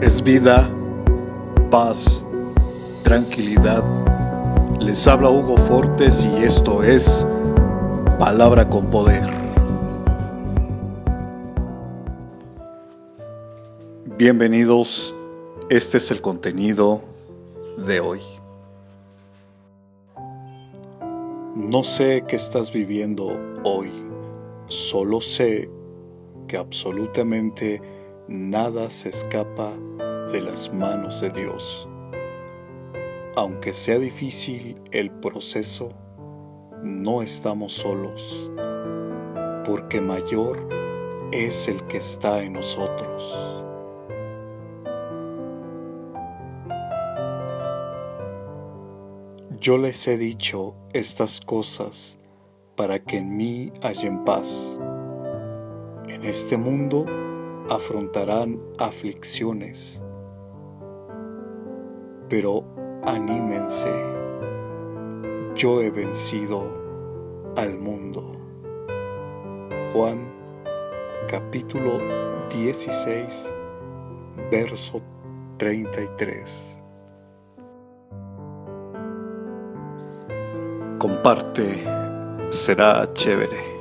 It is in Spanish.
es vida, paz, tranquilidad. Les habla Hugo Fortes y esto es Palabra con Poder. Bienvenidos, este es el contenido de hoy. No sé qué estás viviendo hoy, solo sé que absolutamente nada se escapa de las manos de Dios. Aunque sea difícil el proceso, no estamos solos, porque mayor es el que está en nosotros. Yo les he dicho estas cosas para que en mí hayan paz. En este mundo afrontarán aflicciones, pero anímense, yo he vencido al mundo. Juan capítulo 16, verso 33. Comparte, será chévere.